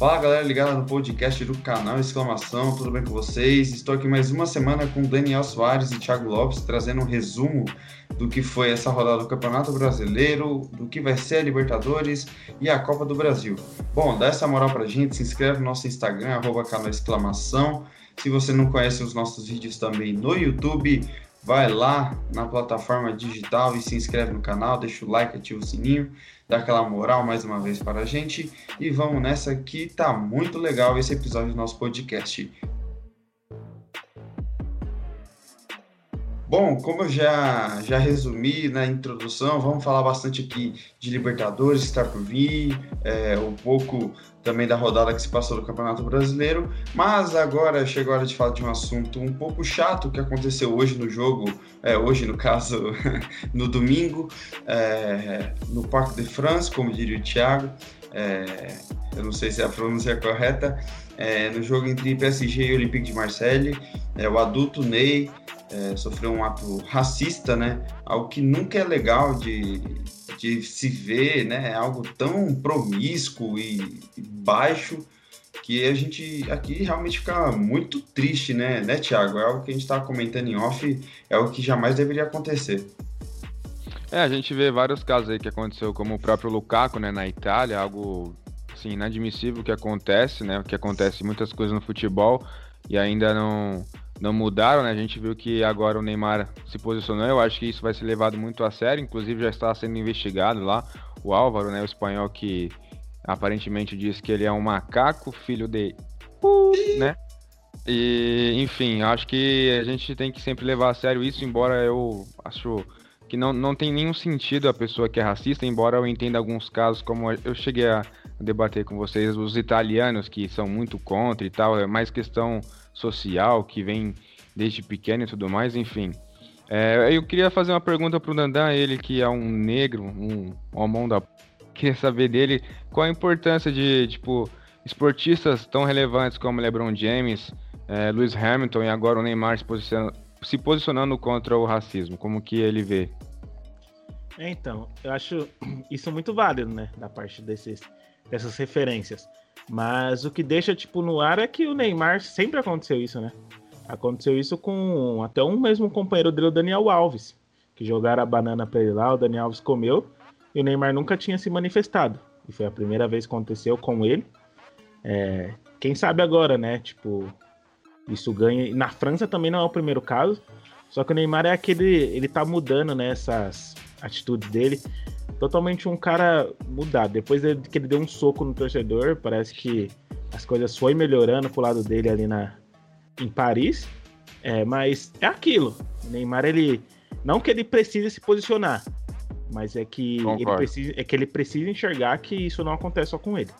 Fala galera ligada no podcast do canal Exclamação, tudo bem com vocês? Estou aqui mais uma semana com Daniel Soares e Thiago Lopes trazendo um resumo do que foi essa rodada do Campeonato Brasileiro, do que vai ser a Libertadores e a Copa do Brasil. Bom, dá essa moral pra gente, se inscreve no nosso Instagram, arroba canal Exclamação. Se você não conhece os nossos vídeos também no YouTube, vai lá na plataforma digital e se inscreve no canal, deixa o like, ativa o sininho, dá aquela moral mais uma vez para a gente e vamos nessa que tá muito legal esse episódio do nosso podcast. Bom, como eu já, já resumi na introdução, vamos falar bastante aqui de Libertadores que está por vir, é, um pouco também da rodada que se passou do Campeonato Brasileiro, mas agora chegou a hora de falar de um assunto um pouco chato que aconteceu hoje no jogo, é, hoje no caso, no domingo, é, no Parque de France, como diria o Thiago, é, eu não sei se a pronúncia é correta, é, no jogo entre PSG e Olympique de Marseille, é, o adulto Ney é, sofreu um ato racista, né? Algo que nunca é legal de, de se ver, né? É algo tão promíscuo e, baixo que a gente aqui realmente fica muito triste, né, né, Thiago? É algo que a gente estava comentando em off, é algo que jamais deveria acontecer. É, a gente vê vários casos aí que aconteceu, como o próprio Lukaku, né, na Itália, algo assim, inadmissível que acontece, né, que acontece muitas coisas no futebol e ainda não não mudaram, né? A gente viu que agora o Neymar se posicionou. Eu acho que isso vai ser levado muito a sério. Inclusive já está sendo investigado lá o Álvaro, né? O espanhol que aparentemente diz que ele é um macaco, filho de, né? E enfim, acho que a gente tem que sempre levar a sério isso. Embora eu acho que não, não tem nenhum sentido a pessoa que é racista, embora eu entenda alguns casos, como eu cheguei a debater com vocês, os italianos que são muito contra e tal, é mais questão social que vem desde pequeno e tudo mais, enfim. É, eu queria fazer uma pergunta pro Dandan, ele que é um negro, um homão da. Queria saber dele qual a importância de, tipo, esportistas tão relevantes como LeBron James, é, Lewis Hamilton e agora o Neymar se posicionando, se posicionando contra o racismo. Como que ele vê? É, então, eu acho isso muito válido, né, da parte desses, dessas referências. Mas o que deixa, tipo, no ar é que o Neymar sempre aconteceu isso, né? Aconteceu isso com até um mesmo companheiro dele, o Daniel Alves, que jogaram a banana pra ele lá, o Daniel Alves comeu, e o Neymar nunca tinha se manifestado. E foi a primeira vez que aconteceu com ele. É, quem sabe agora, né? Tipo, isso ganha. Na França também não é o primeiro caso. Só que o Neymar é aquele. Ele tá mudando, né? Essas atitudes dele totalmente um cara mudado. Depois que ele deu um soco no torcedor, parece que as coisas foi melhorando pro lado dele ali na, em Paris. É, mas é aquilo. O Neymar, ele. Não que ele precise se posicionar, mas é que, ele precisa, é que ele precisa enxergar que isso não acontece só com ele.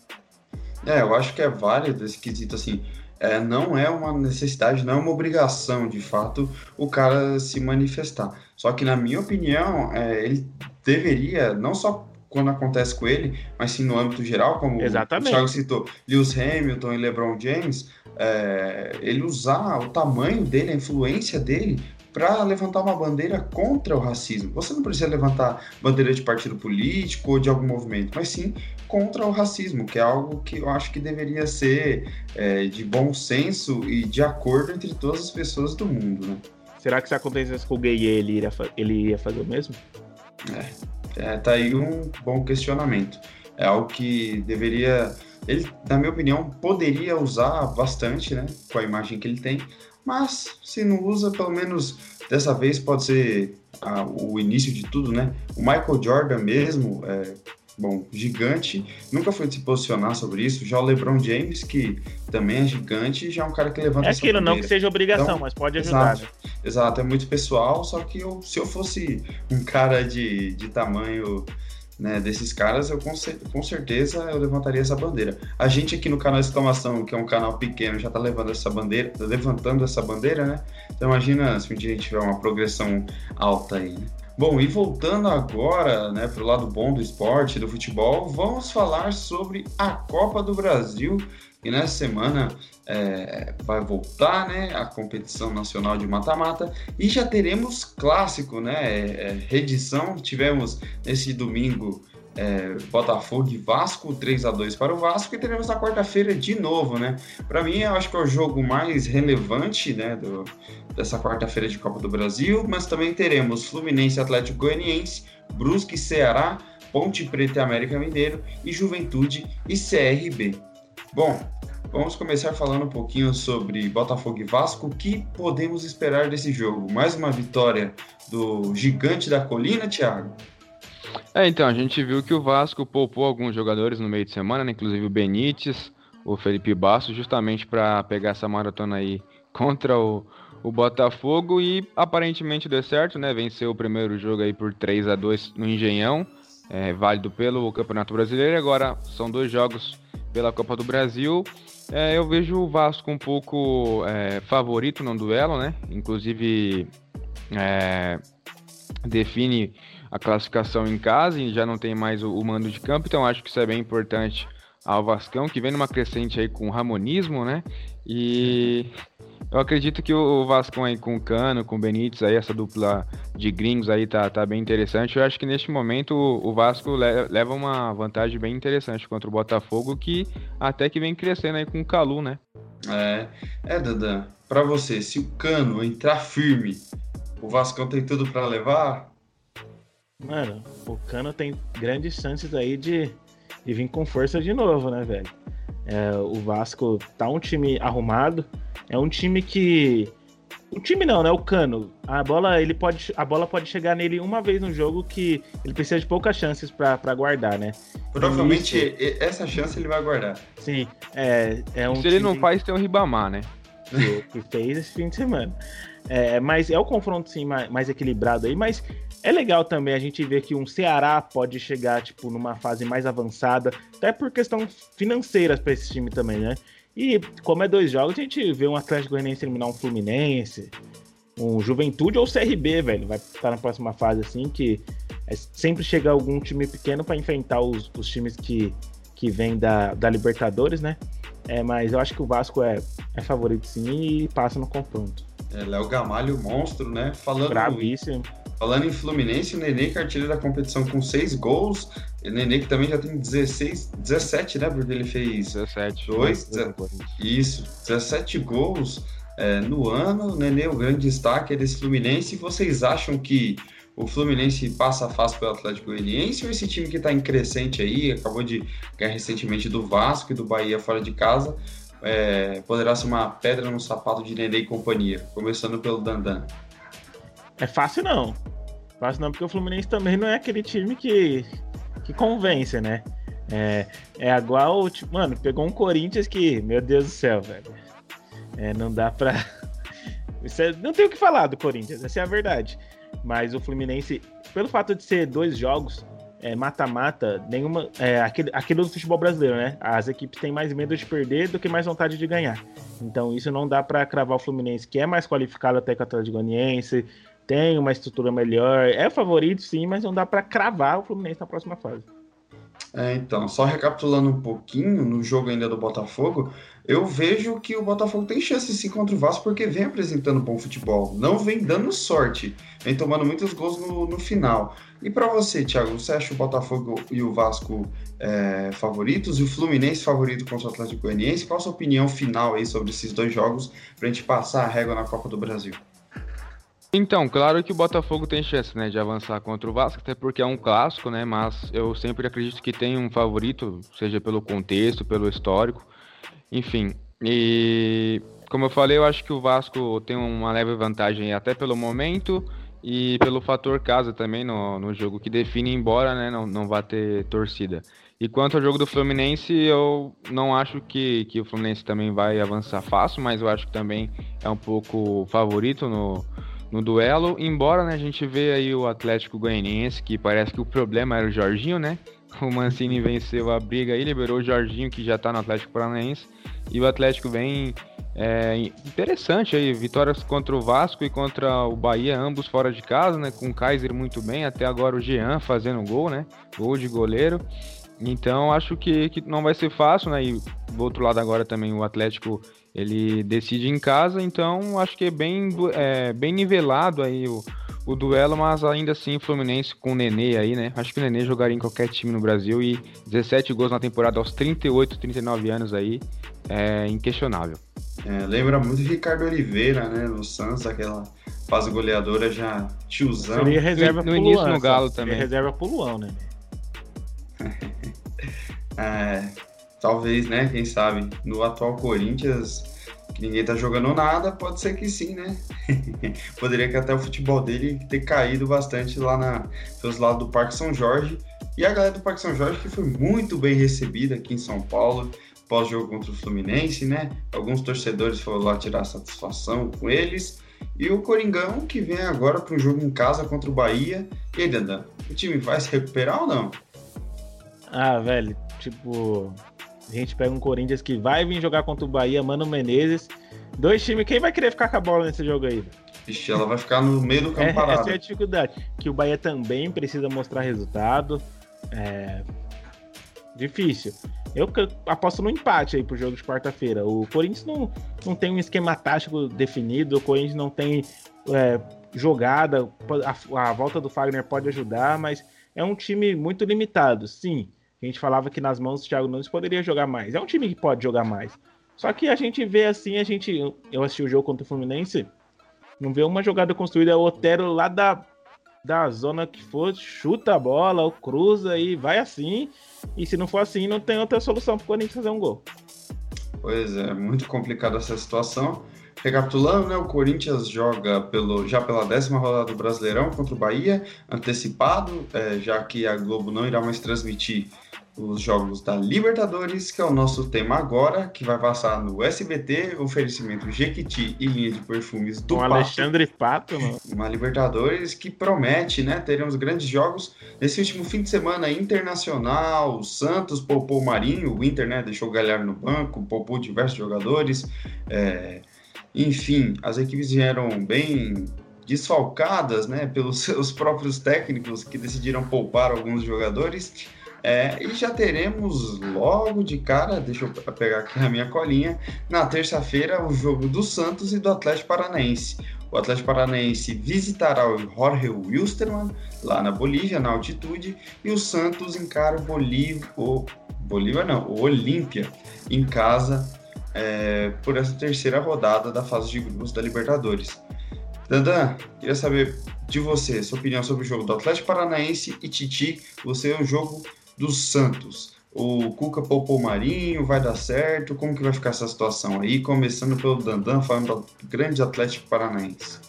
É, eu acho que é válido esse quesito assim. É, não é uma necessidade, não é uma obrigação, de fato, o cara se manifestar. Só que, na minha opinião, é, ele deveria, não só quando acontece com ele, mas sim no âmbito geral, como Exatamente. o Thiago citou, Lewis Hamilton e LeBron James, é, ele usar o tamanho dele, a influência dele para levantar uma bandeira contra o racismo. Você não precisa levantar bandeira de partido político ou de algum movimento, mas sim contra o racismo, que é algo que eu acho que deveria ser é, de bom senso e de acordo entre todas as pessoas do mundo. Né? Será que se acontecesse com o gay ele iria, ele iria fazer o mesmo? É, é, tá aí um bom questionamento. É algo que deveria, ele, na minha opinião, poderia usar bastante, né, com a imagem que ele tem, mas se não usa, pelo menos dessa vez pode ser ah, o início de tudo, né? O Michael Jordan mesmo, é, bom, gigante, nunca foi se posicionar sobre isso. Já o LeBron James, que também é gigante, já é um cara que levanta É aquilo, não que seja obrigação, então, mas pode ajudar. Exato, né? exato, é muito pessoal, só que eu, se eu fosse um cara de, de tamanho né, desses caras, eu com, com, certeza eu levantaria essa bandeira. A gente aqui no canal Exclamação, que é um canal pequeno, já tá levando essa bandeira, levantando essa bandeira, né? Então imagina se um dia a gente tiver uma progressão alta aí, né? Bom, e voltando agora né, para o lado bom do esporte, do futebol, vamos falar sobre a Copa do Brasil, que nessa semana é, vai voltar né, a competição nacional de mata-mata e já teremos clássico, né? É, redição. Tivemos nesse domingo é, Botafogo e Vasco, 3 a 2 para o Vasco, e teremos na quarta-feira de novo, né? Para mim, eu acho que é o jogo mais relevante, né, do, dessa quarta-feira de Copa do Brasil, mas também teremos Fluminense Atlético Goianiense, Brusque Ceará, Ponte Preta e América Mineiro e Juventude e CRB. Bom, vamos começar falando um pouquinho sobre Botafogo e Vasco. O que podemos esperar desse jogo? Mais uma vitória do gigante da colina, Thiago? É, então, a gente viu que o Vasco poupou alguns jogadores no meio de semana, né? inclusive o Benítez, o Felipe Basso, justamente para pegar essa maratona aí contra o, o Botafogo e aparentemente deu certo, né? Venceu o primeiro jogo aí por 3 a 2 no Engenhão, é, válido pelo Campeonato Brasileiro. Agora são dois jogos pela Copa do Brasil. É, eu vejo o Vasco um pouco é, favorito no duelo, né? Inclusive é, define a classificação em casa e já não tem mais o, o, mando de campo, então acho que isso é bem importante ao Vascão, que vem numa crescente aí com ramonismo, né? E eu acredito que o Vascão aí com o Cano, com o Benítez, aí, essa dupla de gringos aí tá, tá bem interessante. Eu acho que neste momento o Vasco leva uma vantagem bem interessante contra o Botafogo, que até que vem crescendo aí com o Calu, né? É, é Dandan, pra você, se o Cano entrar firme, o Vascão tem tudo para levar? Mano, o Cano tem grandes chances aí de, de vir com força de novo, né, velho? É, o Vasco tá um time arrumado, é um time que. O time não, né? O Cano. A bola, ele pode, a bola pode chegar nele uma vez no jogo que ele precisa de poucas chances para guardar, né? Provavelmente Isso, essa chance ele vai guardar. Sim, é, é um. Se time... ele não faz, tem o Ribamar, né? Que, que fez esse fim de semana. É, mas é o confronto sim mais, mais equilibrado aí, mas é legal também a gente ver que um Ceará pode chegar, tipo, numa fase mais avançada, até por questão financeiras para esse time também, né? E como é dois jogos, a gente vê um Atlético Goianiense eliminar um Fluminense, um Juventude ou CRB, velho. Vai estar na próxima fase, assim, que é sempre chega algum time pequeno para enfrentar os, os, times que, que vêm da, da Libertadores, né? É, mas eu acho que o Vasco é, é favorito sim e passa no confronto. É, Léo Gamalho, monstro, né? Falando Bravíssimo. Falando em Fluminense, o Nenê que é artilheiro da competição com seis gols. O Nenê que também já tem 16, 17, né? Porque ele fez 17, dois, isso, 17 gols é, no ano. O Nenê, o grande destaque é desse Fluminense. Vocês acham que o Fluminense passa fácil pelo Atlético Goianiense ou esse time que está em crescente aí, acabou de ganhar recentemente do Vasco e do Bahia fora de casa, é, poderá ser uma pedra no sapato de Nenê e companhia, começando pelo Dandan? É fácil não. Fácil não, porque o Fluminense também não é aquele time que, que convence, né? É, é igual, tipo, mano, pegou um Corinthians que, meu Deus do céu, velho. É, não dá pra. É, não tem o que falar do Corinthians, essa é a verdade. Mas o Fluminense, pelo fato de ser dois jogos, é, mata-mata, é, nenhuma. É, aquele, aquele do futebol brasileiro, né? As equipes têm mais medo de perder do que mais vontade de ganhar. Então isso não dá para cravar o Fluminense, que é mais qualificado até que o Atlético Goianiense, tem uma estrutura melhor, é favorito sim, mas não dá para cravar o Fluminense na próxima fase. É, então, só recapitulando um pouquinho no jogo ainda do Botafogo, eu vejo que o Botafogo tem chance sim contra o Vasco porque vem apresentando bom futebol, não vem dando sorte, vem tomando muitos gols no, no final. E para você, Thiago, você acha o Botafogo e o Vasco é, favoritos e o Fluminense favorito contra o Atlético Goianiense? Qual a sua opinião final aí sobre esses dois jogos para a gente passar a régua na Copa do Brasil? Então, claro que o Botafogo tem chance, né, de avançar contra o Vasco, até porque é um clássico, né, mas eu sempre acredito que tem um favorito, seja pelo contexto, pelo histórico, enfim. E como eu falei, eu acho que o Vasco tem uma leve vantagem até pelo momento e pelo fator casa também no, no jogo que define, embora né, não, não vá ter torcida. E quanto ao jogo do Fluminense, eu não acho que, que o Fluminense também vai avançar fácil, mas eu acho que também é um pouco favorito no, no duelo, embora né, a gente vê aí o Atlético Goianiense, que parece que o problema era o Jorginho, né? o Mancini venceu a briga aí, liberou o Jorginho, que já tá no Atlético Paranaense. E o Atlético vem é, interessante aí, vitórias contra o Vasco e contra o Bahia, ambos fora de casa, né? Com o Kaiser muito bem, até agora o Jean fazendo gol, né? Gol de goleiro. Então acho que, que não vai ser fácil, né? E do outro lado agora também o Atlético ele decide em casa, então acho que é bem, é, bem nivelado aí o, o duelo, mas ainda assim Fluminense com o Nenê aí, né? Acho que o Nenê jogaria em qualquer time no Brasil e 17 gols na temporada aos 38, 39 anos aí, é inquestionável. É, lembra muito de Ricardo Oliveira, né? No Santos, aquela fase goleadora já tiozão. Seria reserva no, no início no Galo também. reserva pro Luan, né? é, talvez, né? Quem sabe, no atual Corinthians, que ninguém tá jogando nada, pode ser que sim, né? Poderia que até o futebol dele ter caído bastante lá na, pelos lados do Parque São Jorge. E a galera do Parque São Jorge que foi muito bem recebida aqui em São Paulo, pós-jogo contra o Fluminense, né? Alguns torcedores foram lá tirar satisfação com eles. E o Coringão que vem agora para um jogo em casa contra o Bahia. E aí, Dandan, o time vai se recuperar ou não? Ah, velho, tipo, a gente pega um Corinthians que vai vir jogar contra o Bahia, Mano Menezes. Dois times, quem vai querer ficar com a bola nesse jogo aí? Ixi, ela vai ficar no meio do campo é, parado. Essa é a dificuldade. Que o Bahia também precisa mostrar resultado. É... Difícil. Eu aposto no empate aí pro jogo de quarta-feira. O Corinthians não, não tem um esquema tático definido, o Corinthians não tem é, jogada. A, a volta do Fagner pode ajudar, mas é um time muito limitado. Sim, a gente falava que nas mãos do Thiago Nunes poderia jogar mais. É um time que pode jogar mais. Só que a gente vê assim, a gente. Eu assisti o jogo contra o Fluminense, não vê uma jogada construída. É o Otero lá da, da zona que for, chuta a bola, ou cruza e vai assim. E se não for assim, não tem outra solução para o Corinthians fazer um gol. Pois é, muito complicada essa situação. Recapitulando, né, o Corinthians joga pelo, já pela décima rodada do Brasileirão contra o Bahia, antecipado, é, já que a Globo não irá mais transmitir os jogos da Libertadores, que é o nosso tema agora, que vai passar no SBT, oferecimento Jequiti e linha de perfumes do Com Pato. Alexandre Pato, mano. Uma Libertadores que promete, né? Teremos grandes jogos nesse último fim de semana internacional. O Santos poupou o Marinho, o Inter, né? Deixou o Galhardo no banco, poupou diversos jogadores. É... Enfim, as equipes vieram bem desfalcadas, né? Pelos seus próprios técnicos que decidiram poupar alguns jogadores. É, e já teremos logo de cara, deixa eu pegar aqui a minha colinha, na terça-feira o jogo do Santos e do Atlético Paranaense. O Atlético Paranaense visitará o Jorge Wilstermann, lá na Bolívia, na altitude, e o Santos encara o Bolívia, o não, o Olímpia, em casa, é, por essa terceira rodada da fase de grupos da Libertadores. Dandan, queria saber de você, sua opinião sobre o jogo do Atlético Paranaense e Titi, você é o jogo do Santos. O Cuca poupou o Marinho, vai dar certo? Como que vai ficar essa situação aí? Começando pelo Dandan, falando do grande Atlético Paranaense.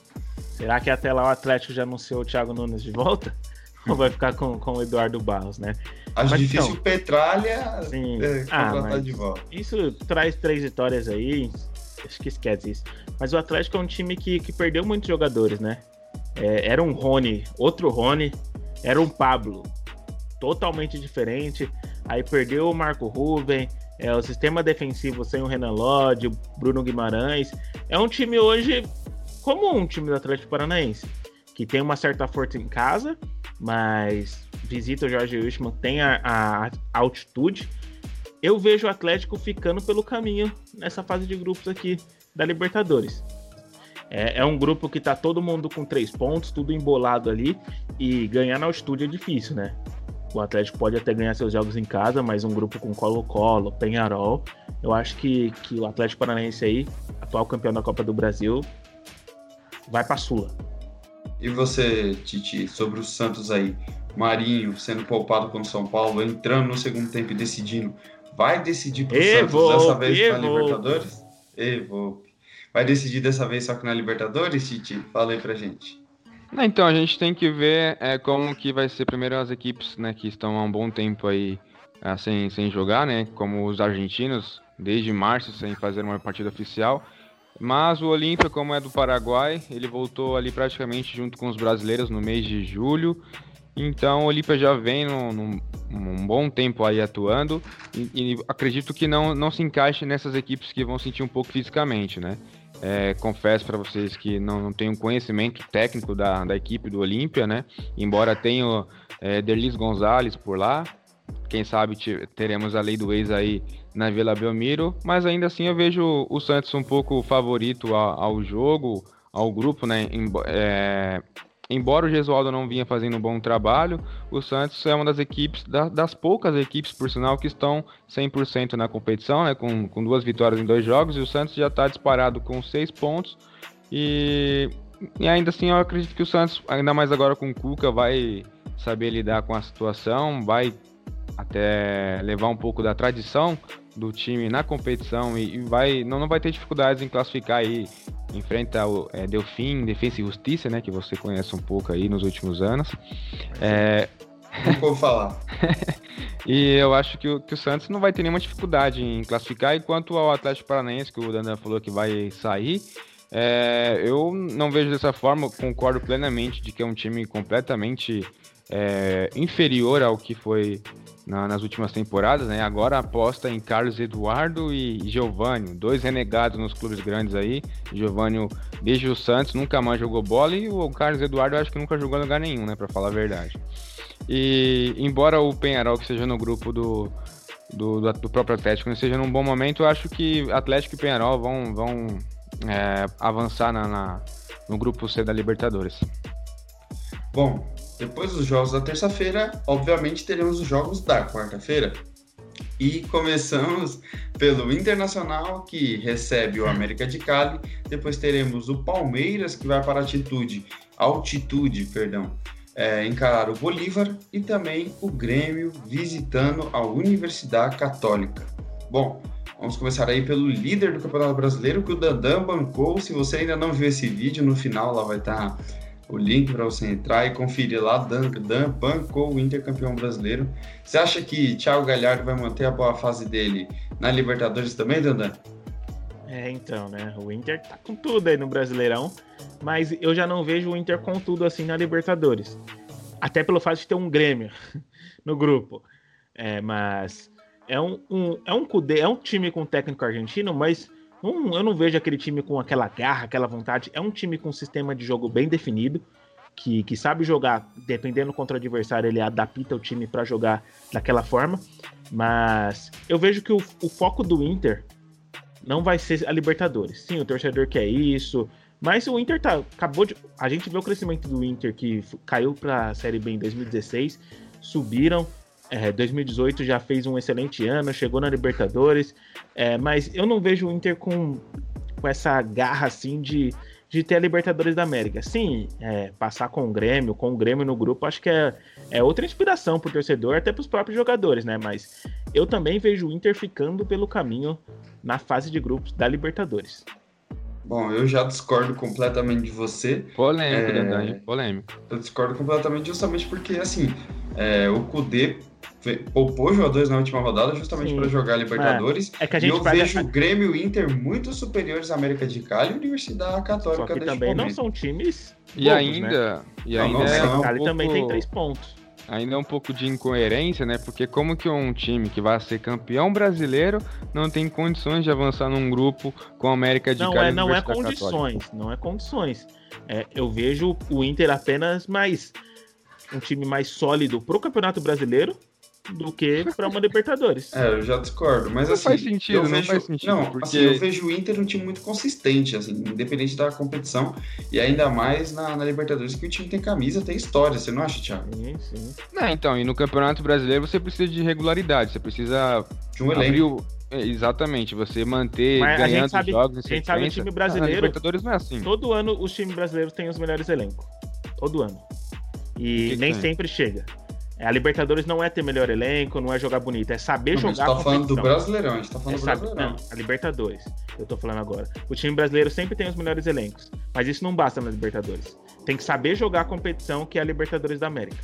Será que até lá o Atlético já anunciou o Thiago Nunes de volta? Ou vai ficar com, com o Eduardo Barros, né? Acho mas, difícil então, Petralha sim. É, ah, de volta. Isso traz três vitórias aí, acho que esquece isso. Mas o Atlético é um time que, que perdeu muitos jogadores, né? É, era um Rony, outro Rony, era um Pablo, totalmente diferente. Aí perdeu o Marco Ruben, é, o sistema defensivo sem o Renan Lodge, o Bruno Guimarães. É um time hoje como um time do Atlético Paranaense, que tem uma certa força em casa, mas visita o Jorge Wilson, tem a, a, altitude. Eu vejo o Atlético ficando pelo caminho nessa fase de grupos aqui da Libertadores. É, é, um grupo que tá todo mundo com três pontos, tudo embolado ali, e ganhar na altitude é difícil, né? O Atlético pode até ganhar seus jogos em casa, mas um grupo com Colo-Colo, Penharol, eu acho que, que o Atlético Paranaense aí, atual campeão da Copa do Brasil, vai para Sula. E você, Titi, sobre o Santos aí, Marinho sendo poupado com o São Paulo, entrando no segundo tempo e decidindo, vai decidir pro Santos dessa vez na Libertadores? Evoque. Vai decidir dessa vez só que na Libertadores, Titi? Fala aí pra gente. Então, a gente tem que ver é, como que vai ser primeiro as equipes né, que estão há um bom tempo aí é, sem, sem jogar, né? Como os argentinos, desde março sem fazer uma partida oficial. Mas o Olímpia, como é do Paraguai, ele voltou ali praticamente junto com os brasileiros no mês de julho. Então o Olímpia já vem num, num, um bom tempo aí atuando e, e, acredito que não, não se encaixe nessas equipes que vão sentir um pouco fisicamente, né? É, confesso para vocês que não, não tenho conhecimento técnico da, da equipe do Olímpia, né? Embora tenha é, Derlis Gonzalez por lá, quem sabe teremos a lei do ex aí na Vila Belmiro, mas ainda assim eu vejo o Santos um pouco favorito ao, ao jogo, ao grupo, né? É, embora o Gesualdo não vinha fazendo um bom trabalho, o Santos é uma das equipes, das poucas equipes, por sinal, que estão 100% na competição, né, com, com duas vitórias em dois jogos, e o Santos já está disparado com seis pontos. E, e ainda assim, eu acredito que o Santos, ainda mais agora com o Cuca, vai saber lidar com a situação, vai até levar um pouco da tradição do time na competição e, e vai não, não vai ter dificuldades em classificar aí enfrenta o é, Delfim, Defesa e Justiça, né, que você conhece um pouco aí nos últimos anos. É... Vou falar. e eu acho que o, que o Santos não vai ter nenhuma dificuldade em classificar. E quanto ao Atlético Paranaense, que o Dandan falou que vai sair, é, eu não vejo dessa forma. Concordo plenamente de que é um time completamente é, inferior ao que foi na, nas últimas temporadas, né? Agora aposta em Carlos Eduardo e Giovanni, dois renegados nos clubes grandes aí. Giovanni, desde o Santos, nunca mais jogou bola e o Carlos Eduardo acho que nunca jogou em lugar nenhum, né? Para falar a verdade. E embora o Penharol que seja no grupo do, do, do, próprio Atlético não seja num bom momento, eu acho que Atlético e Penharol vão, vão é, avançar na, na, no grupo C da Libertadores. Bom, depois dos jogos da terça-feira, obviamente teremos os jogos da quarta-feira. E começamos pelo Internacional, que recebe o América de Cali. Depois teremos o Palmeiras, que vai para altitude, altitude, perdão, é, encarar o Bolívar. E também o Grêmio visitando a Universidade Católica. Bom, vamos começar aí pelo líder do Campeonato Brasileiro, que o Dandan bancou. Se você ainda não viu esse vídeo, no final lá vai estar o link para você entrar e conferir lá. Dan, Dan bancou o Inter campeão brasileiro. Você acha que Thiago Galhardo vai manter a boa fase dele na Libertadores também, Dandan? É, então, né? O Inter tá com tudo aí no Brasileirão, mas eu já não vejo o Inter com tudo assim na Libertadores. Até pelo fato de ter um Grêmio no grupo. É, mas é um, um, é um é um time com técnico argentino, mas um, eu não vejo aquele time com aquela garra, aquela vontade. É um time com um sistema de jogo bem definido, que, que sabe jogar, dependendo contra o adversário, ele adapta o time para jogar daquela forma. Mas eu vejo que o, o foco do Inter não vai ser a Libertadores. Sim, o torcedor quer isso, mas o Inter tá, acabou de. A gente vê o crescimento do Inter que caiu para a Série B em 2016, subiram, é, 2018 já fez um excelente ano, chegou na Libertadores, é, mas eu não vejo o Inter com, com essa garra assim de, de ter a Libertadores da América. Sim, é, passar com o Grêmio, com o Grêmio no grupo, acho que é, é outra inspiração para o torcedor, até para os próprios jogadores, né? Mas eu também vejo o Inter ficando pelo caminho na fase de grupos da Libertadores. Bom, eu já discordo completamente de você. Polêmico, é... verdade, polêmico. Eu discordo completamente justamente porque, assim, é, o Kudê poupou jogadores na última rodada justamente para jogar Libertadores. É, é que a gente e eu vejo essa... o Grêmio e Inter muito superiores à América de Cali e Universidade Católica Só que também momento. não são times e ainda né? e ainda não, não é um Cali pouco... também tem três pontos. Ainda é um pouco de incoerência, né? Porque como que um time que vai ser campeão brasileiro não tem condições de avançar num grupo com a América de não Cali? É, não é condições, Católica. não é condições. É, eu vejo o Inter apenas mais um time mais sólido pro Campeonato Brasileiro do que para uma Libertadores. É, eu já discordo, mas não assim, faz sentido, não vejo, faz sentido, não, porque... assim, eu vejo o Inter um time muito consistente, assim, independente da competição e ainda mais na, na, Libertadores que o time tem camisa, tem história, você não acha, Thiago? Sim, sim. Não, então, e no Campeonato Brasileiro você precisa de regularidade, você precisa de um elenco. O... É, exatamente, você manter Mas ganhando sabe, jogos em sequência. A gente sabe o time brasileiro. Ah, Libertadores não é assim. Todo ano os times brasileiros têm os melhores elencos. Todo ano. E que nem que sempre chega. A Libertadores não é ter melhor elenco, não é jogar bonito, é saber não, jogar. A gente tá falando do Brasileirão, a gente tá falando é do Brasileirão. Não, a Libertadores, eu tô falando agora. O time brasileiro sempre tem os melhores elencos, mas isso não basta na Libertadores. Tem que saber jogar a competição que é a Libertadores da América.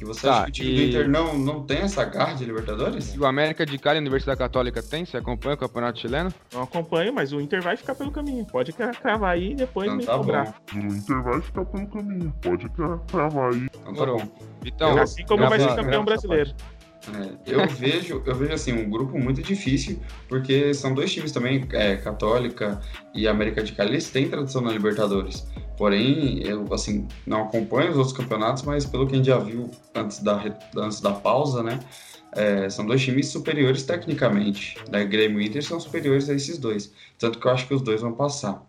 E você tá, acha que o time e... do Inter não, não tem essa garra de Libertadores? E o América de Cali, a Universidade Católica, tem? Você acompanha o Campeonato Chileno? Não acompanho, mas o Inter vai ficar pelo caminho. Pode cravar aí e depois então, me tá cobrar. Bom. O Inter vai ficar pelo caminho. Pode cravar aí. Então tá bom. Então, assim como vai ser campeão brasileiro. É, eu vejo, eu vejo assim um grupo muito difícil, porque são dois times também, é, Católica e América de Cali, eles têm tradição na Libertadores. Porém, eu assim não acompanho os outros campeonatos, mas pelo que a gente já viu antes da antes da pausa, né? É, são dois times superiores tecnicamente. Da Grêmio e Inter são superiores a esses dois. Tanto que eu acho que os dois vão passar.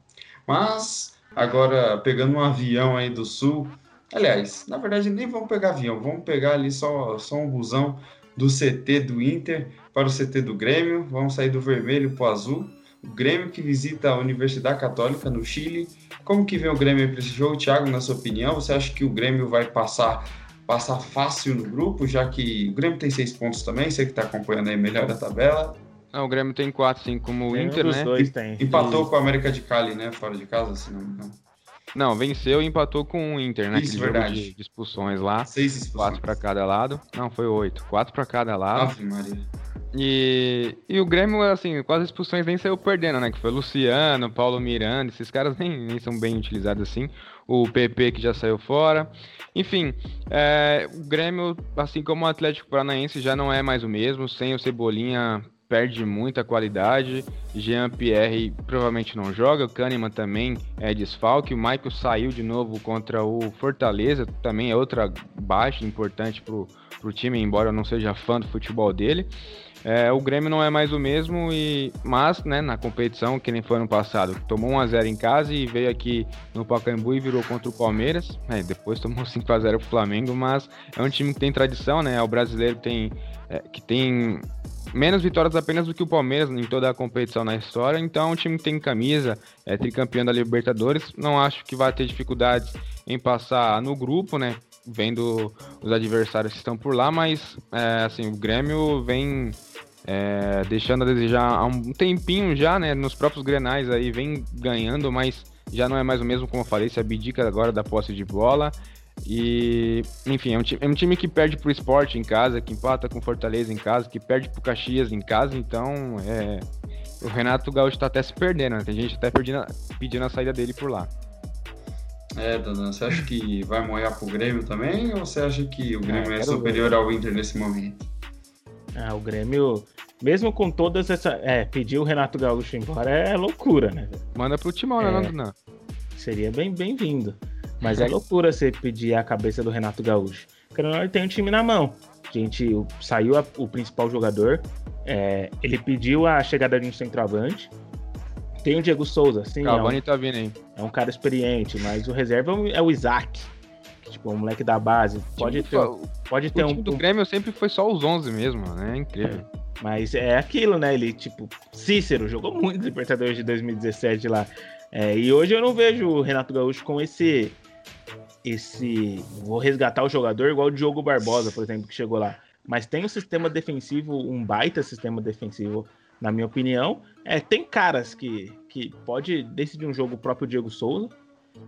Mas, agora, pegando um avião aí do sul. Aliás, na verdade, nem vamos pegar avião, vamos pegar ali só, só um busão do CT do Inter para o CT do Grêmio. Vamos sair do vermelho para o azul. O Grêmio que visita a Universidade Católica no Chile. Como que vem o Grêmio para esse jogo, Thiago? Na sua opinião, você acha que o Grêmio vai passar passar fácil no grupo, já que o Grêmio tem seis pontos também, você que está acompanhando aí melhor a tabela. Não, o Grêmio tem quatro, sim, como o Inter, né? Dois tem. Empatou e... com a América de Cali, né? Fora de casa, se não me engano. Não, venceu e empatou com o Inter, né? Isso, verdade. De, de, expulsões lá. Seis expulsões. Quatro para cada lado. Não, foi oito. Quatro para cada lado. Ave Maria. E, e o Grêmio, assim, com as expulsões nem saiu perdendo, né? Que foi Luciano, Paulo Miranda, esses caras nem, nem são bem utilizados assim. O PP que já saiu fora. Enfim, é, o Grêmio, assim como o Atlético Paranaense, já não é mais o mesmo. Sem o Cebolinha perde muita qualidade. Jean-Pierre provavelmente não joga. O Kahneman também é desfalque. O Michael saiu de novo contra o Fortaleza. Também é outra baixa importante para o time, embora eu não seja fã do futebol dele. É, o Grêmio não é mais o mesmo, e mas né, na competição, que nem foi ano passado, tomou 1x0 em casa e veio aqui no Pacaembu e virou contra o Palmeiras. É, depois tomou 5x0 pro Flamengo, mas é um time que tem tradição, né? O brasileiro tem, é, que tem menos vitórias apenas do que o Palmeiras em toda a competição na história. Então, é um time que tem camisa, é tricampeão da Libertadores. Não acho que vai ter dificuldades em passar no grupo, né? Vendo os adversários que estão por lá, mas é, assim, o Grêmio vem é, deixando a desejar há um tempinho já, né? Nos próprios Grenais aí vem ganhando, mas já não é mais o mesmo, como eu falei, se abdica agora da posse de bola. E, enfim, é um, time, é um time que perde pro esporte em casa, que empata com Fortaleza em casa, que perde pro Caxias em casa, então é, o Renato Gaúcho tá até se perdendo, né? Tem gente até pedindo, pedindo a saída dele por lá. É, Dona, você acha que vai moer pro Grêmio também ou você acha que o Grêmio é, é superior ver. ao Inter nesse momento? Ah, o Grêmio, mesmo com todas essas. É, pedir o Renato Gaúcho embora é loucura, né? Manda pro Timão, né, é, não? Seria bem-vindo. Mas é loucura você pedir a cabeça do Renato Gaúcho. Porque ele tem um time na mão. A gente saiu a, o principal jogador. É, ele pediu a chegada de um centroavante. Tem o Diego Souza, sim. Cavani é um, tá vindo aí. É um cara experiente, mas o reserva é o Isaac. Tipo, o moleque da base. Pode ter, pode ter o um. do Grêmio sempre foi só os 11 mesmo, né? É incrível. É. Mas é aquilo, né? Ele, tipo, Cícero jogou muito Libertadores de 2017 lá. É, e hoje eu não vejo o Renato Gaúcho com esse esse. Vou resgatar o jogador igual o Diogo Barbosa, por exemplo, que chegou lá. Mas tem um sistema defensivo, um baita sistema defensivo, na minha opinião. É, tem caras que, que pode decidir um jogo o próprio Diego Souza.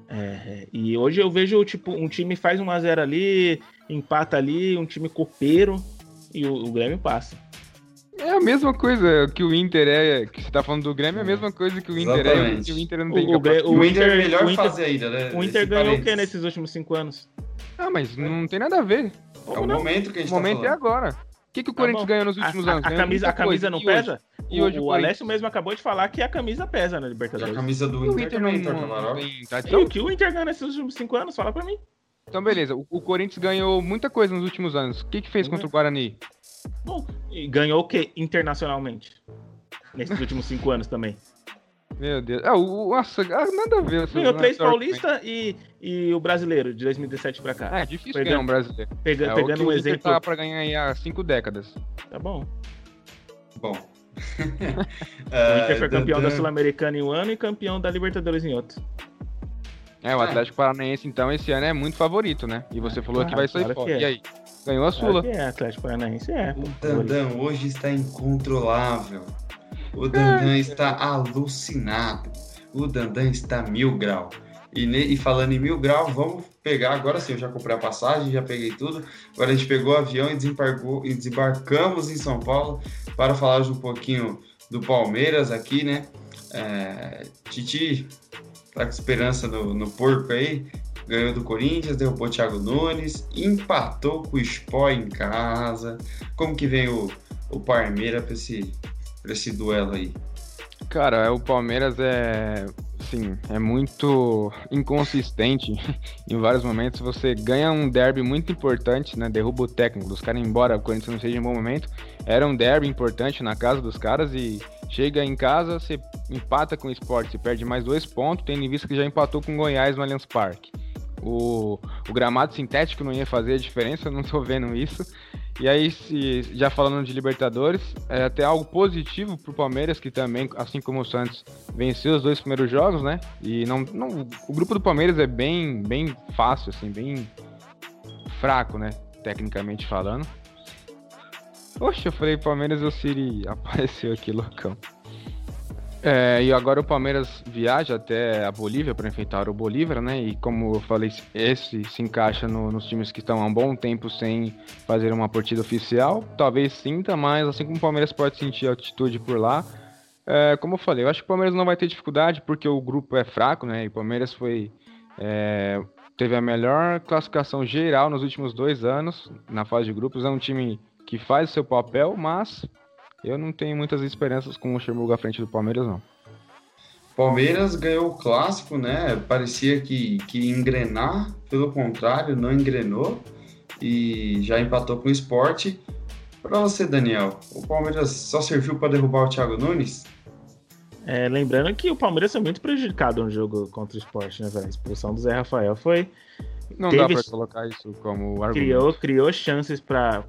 É, e hoje eu vejo tipo um time faz 1 a 0 ali, empata ali, um time copeiro e o, o Grêmio passa. É a mesma coisa que o Inter é, que você tá falando do Grêmio, é a mesma coisa que o Inter Exatamente. é, que o Inter não tem o, o, o Inter é melhor Inter, fazer ainda, né? O Inter ganhou o que nesses últimos cinco anos? Ah, mas não tem nada a ver. É o momento que a gente O momento tá é agora. O que, que o tá Corinthians ganhou nos últimos a, anos? A, a camisa, a camisa não pesa? E hoje o, o Alessio mesmo acabou de falar que a camisa pesa na Libertadores. A camisa do Inter, Inter também, não, não, tem E o que o Inter ganhou nesses últimos cinco anos? Fala pra mim. Então, beleza. O, o Corinthians ganhou muita coisa nos últimos anos. O que, que fez uhum. contra o Guarani? Bom, e ganhou o quê? Internacionalmente. Nesses últimos cinco anos também. Meu Deus. Ah, o, nossa, ah, nada a ver. Ganhou três paulista e, e o brasileiro, de 2017 pra cá. Ah, é difícil pegando, ganhar um brasileiro. Pega, é, pegando um exemplo. Tá pra ganhar aí há cinco décadas. Tá bom. Bom. o Inter foi campeão da Sul-Americana em um ano e campeão da Libertadores em outro. É, o Atlético Paranaense, então, esse ano é muito favorito, né? E você falou claro, que vai sair claro fora. É. E aí? Ganhou a Sula. Claro é, Atlético Paranaense é. O Dandan hoje está incontrolável. O Dandan é. está alucinado. O Dandan está mil grau. E, e, falando em mil grau, vamos pegar. Agora sim, eu já comprei a passagem, já peguei tudo. Agora a gente pegou o avião e, desembarcou, e desembarcamos em São Paulo para falar um pouquinho do Palmeiras aqui, né? É, Titi, tá com esperança no, no porco aí? ganhou do Corinthians, derrubou o Thiago Nunes, empatou com o Sport em casa. Como que vem o, o Palmeiras para esse, esse duelo aí? Cara, o Palmeiras é, sim, é muito inconsistente em vários momentos. Você ganha um derby muito importante, né? Derruba o técnico dos caras, embora o Corinthians não seja em bom momento. Era um derby importante na casa dos caras e chega em casa, você empata com o Sport, você perde mais dois pontos, tendo em vista que já empatou com o Goiás no Allianz Parque. O, o gramado sintético não ia fazer a diferença, não tô vendo isso. E aí, se, já falando de Libertadores, é até algo positivo pro Palmeiras, que também, assim como o Santos, venceu os dois primeiros jogos, né? E não, não, o grupo do Palmeiras é bem, bem fácil, assim, bem fraco, né? Tecnicamente falando. Poxa, eu falei Palmeiras e o Siri apareceu aqui, loucão. É, e agora o Palmeiras viaja até a Bolívia para enfrentar o Bolívar, né? E como eu falei, esse se encaixa no, nos times que estão há um bom tempo sem fazer uma partida oficial. Talvez sinta, mas assim como o Palmeiras pode sentir altitude por lá. É, como eu falei, eu acho que o Palmeiras não vai ter dificuldade porque o grupo é fraco, né? E o Palmeiras foi. É, teve a melhor classificação geral nos últimos dois anos na fase de grupos. É um time que faz o seu papel, mas eu não tenho muitas esperanças com o Luxemburgo à frente do Palmeiras, não. Palmeiras ganhou o clássico, né? Parecia que, que engrenar, pelo contrário, não engrenou e já empatou com o esporte. Para você, Daniel, o Palmeiras só serviu para derrubar o Thiago Nunes? É, lembrando que o Palmeiras foi muito prejudicado no jogo contra o esporte, né, velho? A expulsão do Zé Rafael foi. Não Teve... dá para colocar isso como argumento. Criou, criou chances para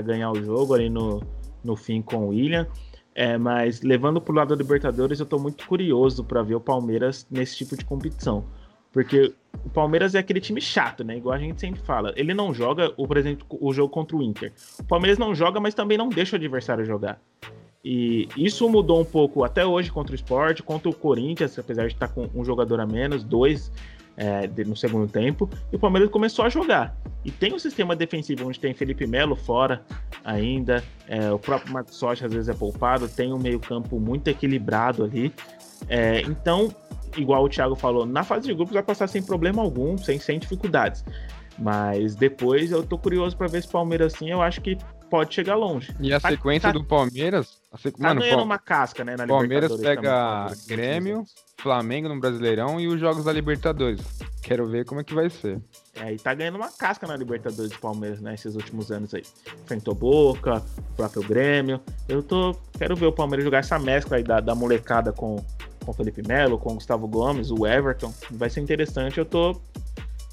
ganhar o jogo ali no, no fim com o William. É, mas levando para o lado da Libertadores, eu estou muito curioso para ver o Palmeiras nesse tipo de competição. Porque o Palmeiras é aquele time chato, né? Igual a gente sempre fala. Ele não joga, o, por exemplo, o jogo contra o Inter. O Palmeiras não joga, mas também não deixa o adversário jogar. E isso mudou um pouco até hoje contra o Sport, contra o Corinthians, apesar de estar com um jogador a menos, dois é, no segundo tempo, e o Palmeiras começou a jogar. E tem um sistema defensivo onde tem Felipe Melo fora ainda, é, o próprio Marcos Rocha às vezes é poupado, tem um meio-campo muito equilibrado ali. É, então, igual o Thiago falou, na fase de grupos vai passar sem problema algum, sem, sem dificuldades. Mas depois eu tô curioso para ver se o Palmeiras assim, eu acho que pode chegar longe. E a tá, sequência tá, do Palmeiras. A sequ... Tá Mano, ganhando uma casca, né? Na Palmeiras pega também, Grêmio, Flamengo no Brasileirão e os jogos da Libertadores. Quero ver como é que vai ser. É, e tá ganhando uma casca na Libertadores do Palmeiras, né? Esses últimos anos aí. Enfrentou Boca, o próprio Grêmio. Eu tô. Quero ver o Palmeiras jogar essa mescla aí da, da molecada com com Felipe Melo, com Gustavo Gomes, o Everton. Vai ser interessante. Eu tô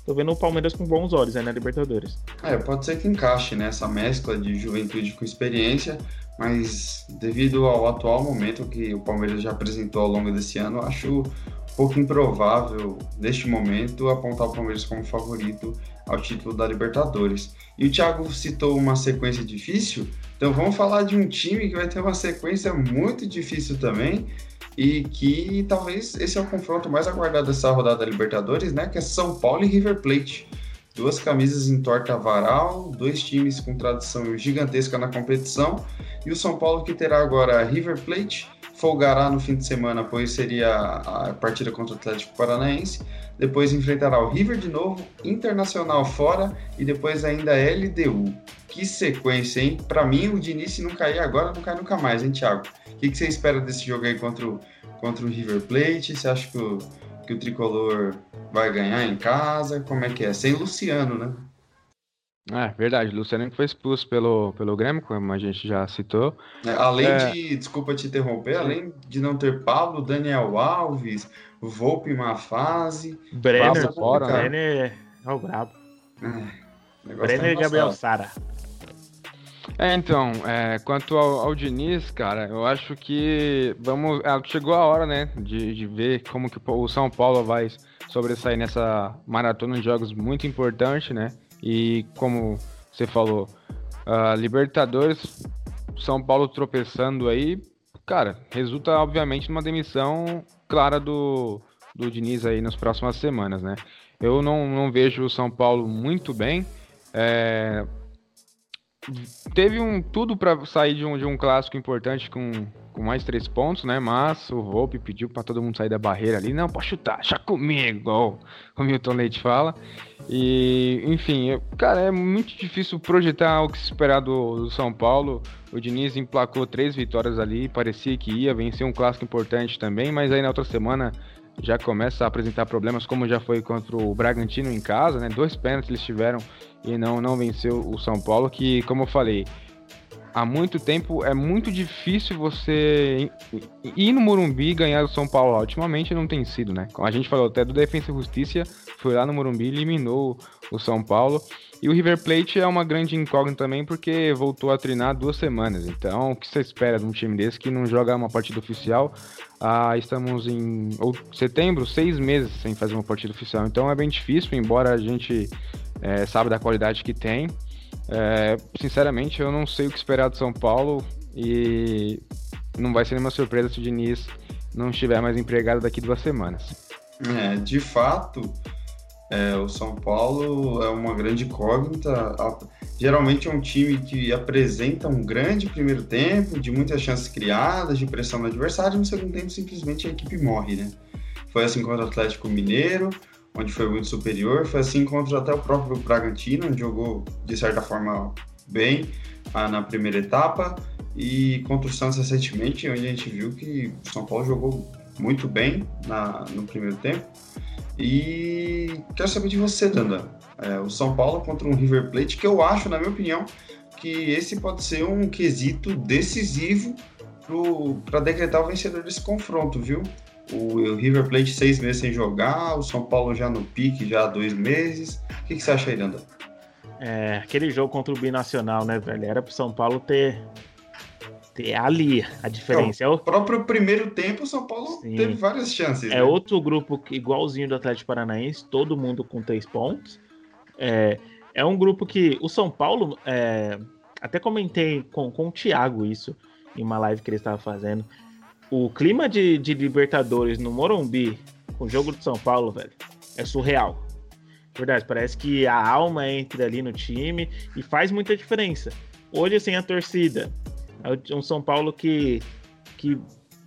tô vendo o Palmeiras com bons olhos aí na Libertadores. É, pode ser que encaixe né, mescla de juventude com experiência, mas devido ao atual momento que o Palmeiras já apresentou ao longo desse ano, acho um pouco improvável, neste momento, apontar o Palmeiras como favorito ao título da Libertadores. E o Thiago citou uma sequência difícil, então vamos falar de um time que vai ter uma sequência muito difícil também, e que talvez esse é o confronto mais aguardado dessa rodada da Libertadores, né? Que é São Paulo e River Plate. Duas camisas em torta varal, dois times com tradição gigantesca na competição. E o São Paulo que terá agora River Plate, folgará no fim de semana, pois seria a partida contra o Atlético Paranaense. Depois enfrentará o River de novo, Internacional fora e depois ainda LDU. Que sequência, hein? Para mim, o Diniz, se não cair agora, não cai nunca mais, hein, Thiago? O que, que você espera desse jogo aí contra o, contra o River Plate? Você acha que o, que o tricolor vai ganhar em casa? Como é que é? Sem Luciano, né? É, verdade. Luciano que foi expulso pelo, pelo Grêmio, como a gente já citou. É, além é... de, desculpa te interromper, além de não ter Pablo, Daniel Alves, Volpe em uma fase. Brenner fora, né? Brenner é o brabo. É, Brenner e Gabriel Sara. É, então, é, quanto ao, ao, Diniz, cara, eu acho que vamos. É, chegou a hora, né, de, de ver como que o São Paulo vai sobressair nessa maratona de jogos muito importante, né? E como você falou, a Libertadores, São Paulo tropeçando aí, cara, resulta obviamente numa demissão clara do, do Diniz aí nas próximas semanas, né? Eu não, não vejo o São Paulo muito bem. É, teve um tudo para sair de um, de um clássico importante com, com mais três pontos, né? Mas o Volpe pediu para todo mundo sair da barreira ali. Não, pode chutar, chá comigo, o Milton Leite fala. E, enfim, cara, é muito difícil projetar o que se esperar do, do, São Paulo. O Diniz emplacou três vitórias ali, parecia que ia vencer um clássico importante também, mas aí na outra semana já começa a apresentar problemas, como já foi contra o Bragantino em casa, né? Dois pênaltis eles tiveram e não, não venceu o São Paulo, que, como eu falei, há muito tempo é muito difícil você ir no Morumbi e ganhar o São Paulo. Ultimamente não tem sido, né? Como a gente falou até do Defensa e Justiça, foi lá no Morumbi eliminou o São Paulo. E o River Plate é uma grande incógnita também, porque voltou a treinar duas semanas. Então, o que você espera de um time desse que não joga uma partida oficial? Ah, estamos em setembro, seis meses sem fazer uma partida oficial. Então é bem difícil, embora a gente é, saiba da qualidade que tem. É, sinceramente, eu não sei o que esperar do São Paulo e não vai ser nenhuma surpresa se o Diniz não estiver mais empregado daqui duas semanas. É, de fato, é, o São Paulo é uma grande incógnita. Geralmente é um time que apresenta um grande primeiro tempo, de muitas chances criadas, de pressão no adversário, e no segundo tempo simplesmente a equipe morre, né? Foi assim contra o Atlético Mineiro, onde foi muito superior. Foi assim contra até o próprio Bragantino, onde jogou de certa forma bem ah, na primeira etapa. E contra o Santos recentemente, onde a gente viu que o São Paulo jogou muito bem na, no primeiro tempo. E quero saber de você, Dandan. É, o São Paulo contra um River Plate, que eu acho, na minha opinião, que esse pode ser um quesito decisivo para decretar o vencedor desse confronto, viu? O River Plate seis meses sem jogar, o São Paulo já no pique, já há dois meses. O que, que você acha aí, Nanda? É, aquele jogo contra o Binacional, né, velho? Era pro São Paulo ter, ter ali a diferença. É, o próprio primeiro tempo, o São Paulo Sim. teve várias chances. É né? outro grupo igualzinho do Atlético Paranaense, todo mundo com três pontos. É, é um grupo que o São Paulo, é, até comentei com, com o Thiago isso em uma live que ele estava fazendo o clima de, de Libertadores no Morumbi, com o jogo de São Paulo, velho, é surreal. Verdade, parece que a alma entra ali no time e faz muita diferença. Hoje, sem a torcida, é um São Paulo que, que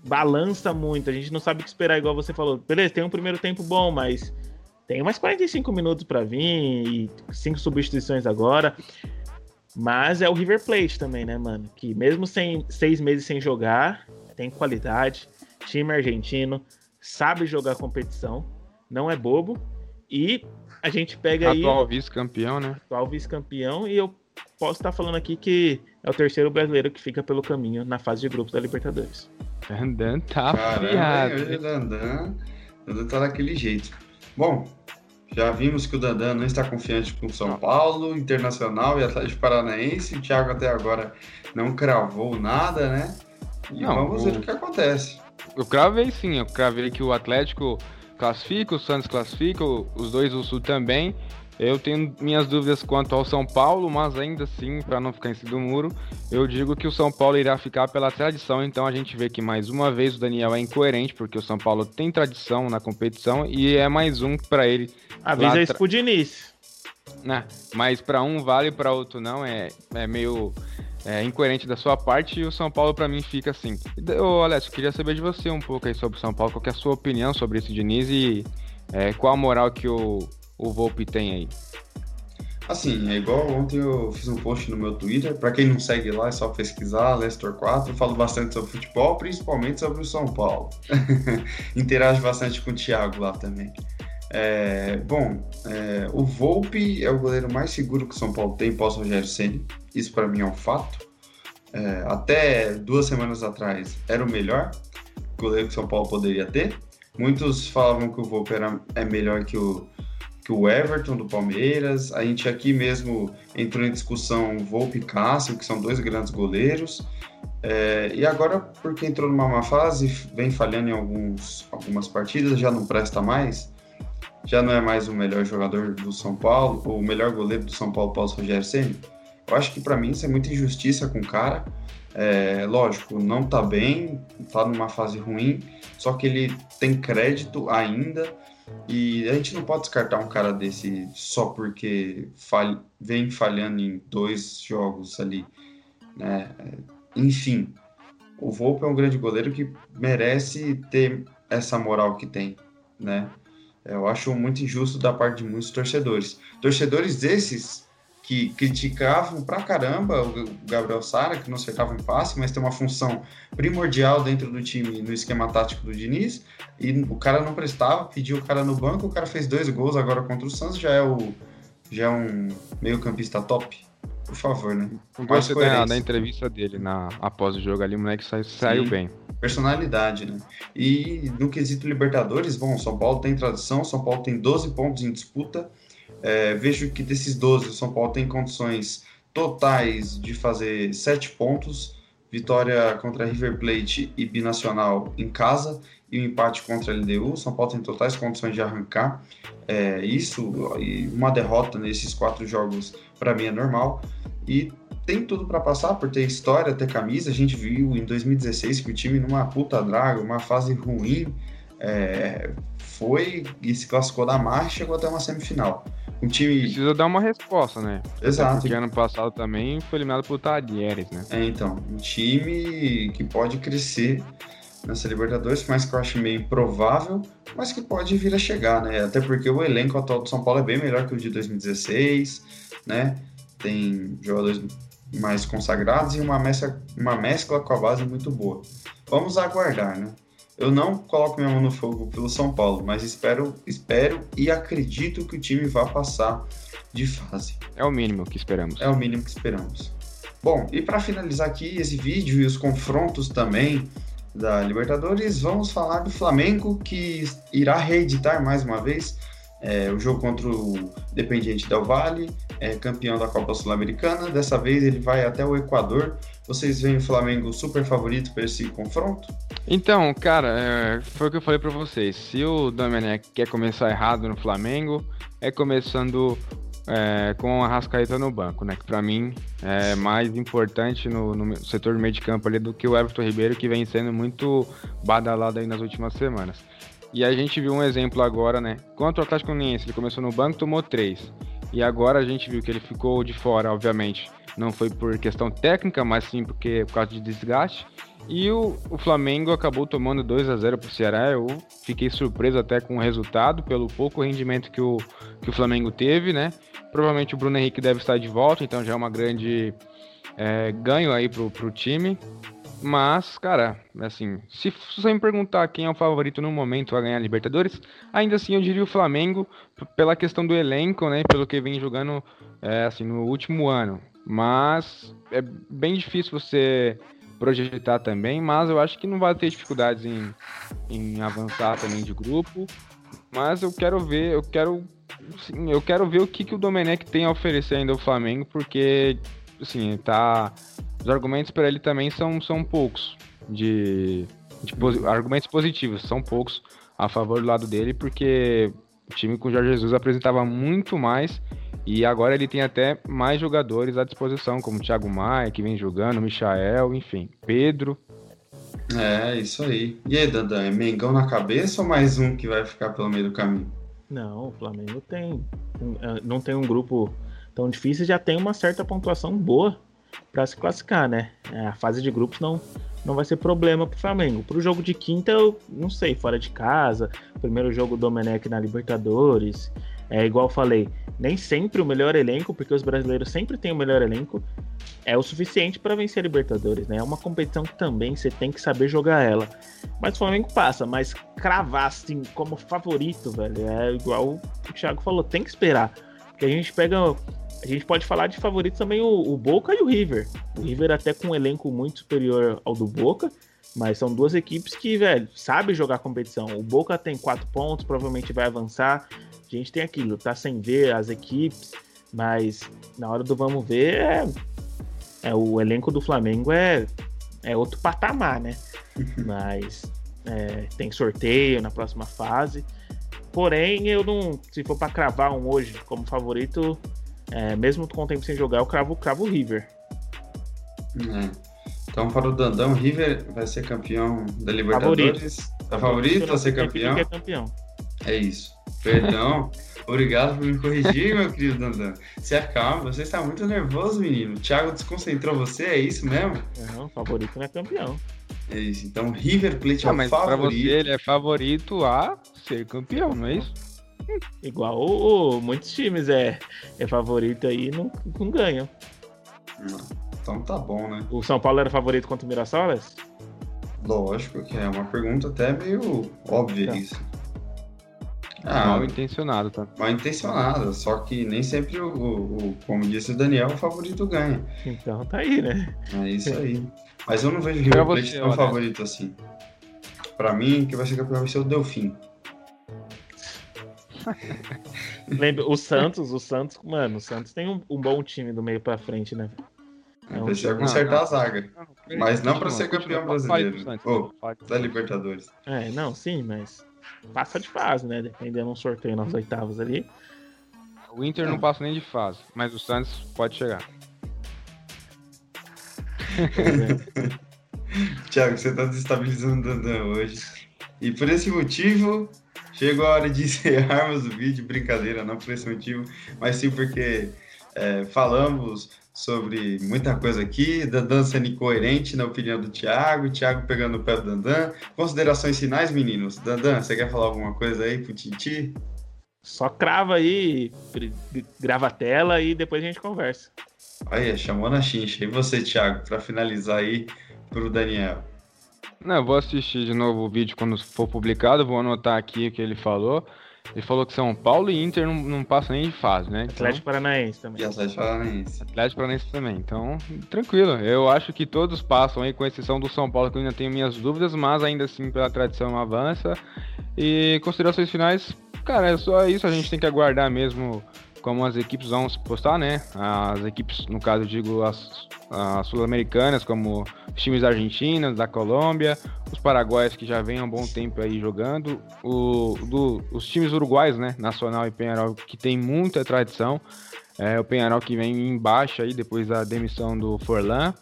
balança muito, a gente não sabe o que esperar, igual você falou. Beleza, tem um primeiro tempo bom, mas tem mais 45 minutos para vir e cinco substituições agora. Mas é o River Plate também, né, mano? Que mesmo sem seis meses sem jogar, tem qualidade, time argentino, sabe jogar competição, não é bobo. E a gente pega atual aí. Atual vice-campeão, né? Atual vice-campeão, e eu posso estar falando aqui que é o terceiro brasileiro que fica pelo caminho na fase de grupos da Libertadores. Dandan tá. Hoje Dandan, Dandan tá daquele jeito. Bom, já vimos que o Dandan não está confiante com São Paulo, Internacional e Atlético Paranaense. O Thiago até agora não cravou nada, né? E não, vamos o... ver o que acontece. Eu cravei sim, eu cravei que o Atlético classifica, o Santos classifica, os dois do Sul também. Eu tenho minhas dúvidas quanto ao São Paulo, mas ainda assim, para não ficar em cima do muro, eu digo que o São Paulo irá ficar pela tradição. Então a gente vê que mais uma vez o Daniel é incoerente, porque o São Paulo tem tradição na competição e é mais um para ele. Avisa isso pro Diniz. Né? Mas para um vale, para outro não. É, é meio é, incoerente da sua parte e o São Paulo para mim fica assim. Ô Alessio, queria saber de você um pouco aí sobre o São Paulo, qual é a sua opinião sobre esse Diniz e é, qual a moral que o, o Volpe tem aí? Assim, é igual ontem eu fiz um post no meu Twitter, para quem não segue lá é só pesquisar, Lestor 4, eu falo bastante sobre futebol, principalmente sobre o São Paulo. Interajo bastante com o Thiago lá também. É, bom, é, o Volpe é o goleiro mais seguro que o São Paulo tem pós Rogério Ceni. Isso para mim é um fato. É, até duas semanas atrás era o melhor goleiro que o São Paulo poderia ter. Muitos falavam que o Volpe era, é melhor que o, que o Everton do Palmeiras. A gente aqui mesmo entrou em discussão Volpe e Cássio, que são dois grandes goleiros. É, e agora, porque entrou numa má fase, vem falhando em alguns, algumas partidas, já não presta mais já não é mais o melhor jogador do São Paulo, ou o melhor goleiro do São Paulo pós Rogério Ceni. Eu acho que para mim isso é muita injustiça com o cara. É, lógico, não tá bem, tá numa fase ruim, só que ele tem crédito ainda e a gente não pode descartar um cara desse só porque vem falhando em dois jogos ali, né? Enfim, o Volpe é um grande goleiro que merece ter essa moral que tem, né? Eu acho muito injusto da parte de muitos torcedores. Torcedores desses que criticavam pra caramba o Gabriel Sara, que não acertava um passe, mas tem uma função primordial dentro do time no esquema tático do Diniz, e o cara não prestava, pediu o cara no banco, o cara fez dois gols agora contra o Santos, já é o já é um meio-campista top. Por favor, né? Gostei da, da entrevista dele na, após o jogo ali, o moleque saiu, saiu bem. Personalidade, né? E no quesito Libertadores, bom, São Paulo tem tradição, São Paulo tem 12 pontos em disputa. É, vejo que desses 12, o São Paulo tem condições totais de fazer 7 pontos. Vitória contra River Plate e Binacional em casa e o um empate contra a LDU. São Paulo tem totais condições de arrancar é, isso e uma derrota nesses quatro jogos para mim é normal. E tem tudo para passar por ter história, ter camisa. A gente viu em 2016 que o time numa puta draga, uma fase ruim, é, foi e se classificou da marcha e chegou até uma semifinal. Um time... Precisa dar uma resposta, né? Exato. Porque ano passado também foi eliminado por Talheres, né? É, então. Um time que pode crescer nessa Libertadores, mas que eu acho meio improvável, mas que pode vir a chegar, né? Até porque o elenco atual do São Paulo é bem melhor que o de 2016, né? Tem jogadores mais consagrados e uma mescla, uma mescla com a base muito boa. Vamos aguardar, né? Eu não coloco minha mão no fogo pelo São Paulo, mas espero, espero e acredito que o time vá passar de fase. É o mínimo que esperamos. É o mínimo que esperamos. Bom, e para finalizar aqui esse vídeo e os confrontos também da Libertadores, vamos falar do Flamengo que irá reeditar mais uma vez é, o jogo contra o Dependiente Del Valle, é, campeão da Copa Sul-Americana. Dessa vez ele vai até o Equador. Vocês veem o Flamengo super favorito para esse confronto? Então, cara, é, foi o que eu falei para vocês. Se o Domenech quer começar errado no Flamengo, é começando é, com a Rascaeta no banco, né? Que para mim é mais importante no, no, setor do meio de campo ali do que o Everton Ribeiro, que vem sendo muito badalado aí nas últimas semanas. E a gente viu um exemplo agora, né? Contra o Atlético Uniense, ele começou no banco, tomou três. E agora a gente viu que ele ficou de fora, obviamente. Não foi por questão técnica, mas sim porque por causa de desgaste. E o, o Flamengo acabou tomando 2 a 0 para o Ceará. Eu fiquei surpreso até com o resultado, pelo pouco rendimento que o, que o Flamengo teve, né? Provavelmente o Bruno Henrique deve estar de volta, então já é uma grande é, ganho aí pro, pro time. Mas, cara, assim, se você me perguntar quem é o favorito no momento a ganhar a Libertadores, ainda assim eu diria o Flamengo, pela questão do elenco, né? Pelo que vem jogando é, assim, no último ano. Mas é bem difícil você projetar também, mas eu acho que não vai ter dificuldades em, em avançar também de grupo. Mas eu quero ver, eu quero eu quero ver o que, que o Domenech tem a oferecer ainda ao Flamengo, porque assim, tá os argumentos para ele também são, são poucos de, de posi argumentos positivos, são poucos a favor do lado dele, porque o time com o Jorge Jesus apresentava muito mais e agora ele tem até mais jogadores à disposição, como o Thiago Maia, que vem jogando, o Michael, enfim, Pedro. É, isso aí. E aí, Dandan, é Mengão na cabeça ou mais um que vai ficar pelo meio do caminho? Não, o Flamengo tem. É, não tem um grupo tão difícil, já tem uma certa pontuação boa para se classificar, né? É, a fase de grupos não, não vai ser problema para o Flamengo. Para o jogo de quinta, eu não sei, fora de casa, primeiro jogo do Domenech na Libertadores. É igual eu falei, nem sempre o melhor elenco, porque os brasileiros sempre têm o melhor elenco, é o suficiente para vencer a Libertadores, né? É uma competição que também você tem que saber jogar ela. Mas o Flamengo passa, mas cravar assim como favorito, velho, é igual o Thiago falou, tem que esperar. Porque a gente pega. A gente pode falar de favoritos também o, o Boca e o River. O River até com um elenco muito superior ao do Boca, mas são duas equipes que, velho, sabem jogar competição. O Boca tem quatro pontos, provavelmente vai avançar. A gente tem aquilo, tá sem ver as equipes, mas na hora do vamos ver, é, é o elenco do Flamengo é, é outro patamar, né? mas é, tem sorteio na próxima fase. Porém, eu não. Se for para cravar um hoje como favorito, é, mesmo com o tempo sem jogar, eu cravo, cravo o River. É. Então, para o Dandão, o River vai ser campeão da Libertadores. Favorito. Tá favorito a ser campeão? É campeão. É isso. Perdão. Obrigado por me corrigir, meu querido Dandan. Se acalma, você está muito nervoso, menino. O Thiago desconcentrou você, é isso mesmo? Não, favorito não é campeão. É isso. Então, River Plate é o mas favorito. Pra você, ele é favorito a ser campeão, não é isso? Igual o- muitos times é, é favorito aí e não, não ganham. Então tá bom, né? O São Paulo era favorito contra o Mirassol? Lógico que é uma pergunta até meio óbvia Tá. isso. Ah, Mal intencionado, tá? mal intencionada, só que nem sempre o, o- o- como disse o Daniel, o favorito ganha. Então tá aí, né? É isso aí. Mas eu não vejo o River Plate tão favorito assim. Pra mim, que vai ser campeão vai ser o Delfim. Lembra, o Santos, o Santos, mano, o Santos tem um, um bom time do meio pra frente, né? Não, Precisa não, consertar não. a zaga Mas não pra ser campeão brasileiro. Ô, da Libertadores. É, não, sim, mas passa de fase, né? Dependendo um sorteio nas oitavas ali. O Inter não passa nem de fase, mas o Santos pode chegar. É. Thiago, você tá desestabilizando o Dandan hoje. E por esse motivo, chegou a hora de encerrarmos o vídeo. Brincadeira, não por esse motivo, mas sim porque é, falamos sobre muita coisa aqui. Dandan sendo incoerente na opinião do Thiago, Thiago pegando o pé do Dandan. Considerações finais, meninos? Dandan, você quer falar alguma coisa aí pro Titi? Só crava aí, gr- grava a tela e depois a gente conversa. Aí, chamou na chincha. E você, Thiago, para finalizar aí pro Daniel? Não, eu vou assistir de novo o vídeo quando for publicado, vou anotar aqui o que ele falou. Ele falou que São Paulo e Inter não, não passam nem de fase, né? Então, Atlético Paranaense também. E Atlético Paranaense. Atlético Paranaense também. Então, tranquilo. Eu acho que todos passam aí, com exceção do São Paulo, que eu ainda tenho minhas dúvidas, mas ainda assim, pela tradição, avança. E considerações finais, cara, é só isso. A gente tem que aguardar mesmo como as equipes vão se postar, né? As equipes, no caso, digo as, as sul-americanas, como os times argentinos, da Colômbia, os paraguaios que já vêm há um bom tempo aí jogando, o, do, os times uruguais, né? Nacional e Penharol, que tem muita tradição. É, o Penharol que vem em baixa aí depois da demissão do Forlan.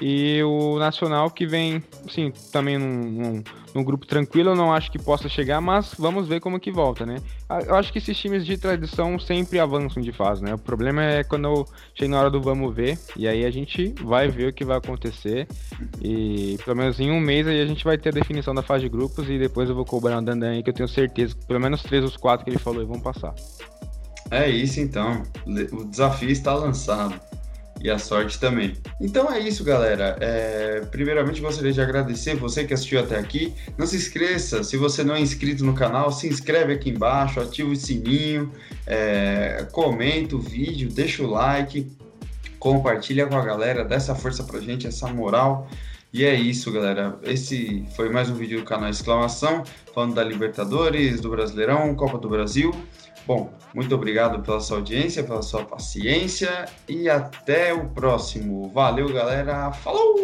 E o Nacional que vem, assim, também num, num, num grupo tranquilo, eu não acho que possa chegar, mas vamos ver como que volta, né? Ah, Eu acho que esses times de tradição sempre avançam de fase, né? O problema é quando chega na hora do vamos ver, e aí a gente vai ver o que vai acontecer. E pelo menos em um mês aí a gente vai ter a definição da fase de grupos e depois eu vou cobrar o Dandan aí, que eu tenho certeza que pelo menos três dos quatro que ele falou aí vão passar. É isso então. O desafio está lançado. E a sorte também. Então é isso, galera. É, primeiramente gostaria de agradecer você que assistiu até aqui. Não se esqueça, se você não é inscrito no canal, se inscreve aqui embaixo, ativa o sininho, é, comenta o vídeo, deixa o like, compartilha com a galera, dá essa força pra gente, essa moral. E é isso, galera. Esse foi mais um vídeo do canal Exclamação, falando da Libertadores, do Brasileirão, Copa do Brasil. Bom, muito obrigado pela sua audiência, pela sua paciência e até o próximo. Valeu, galera. Falou!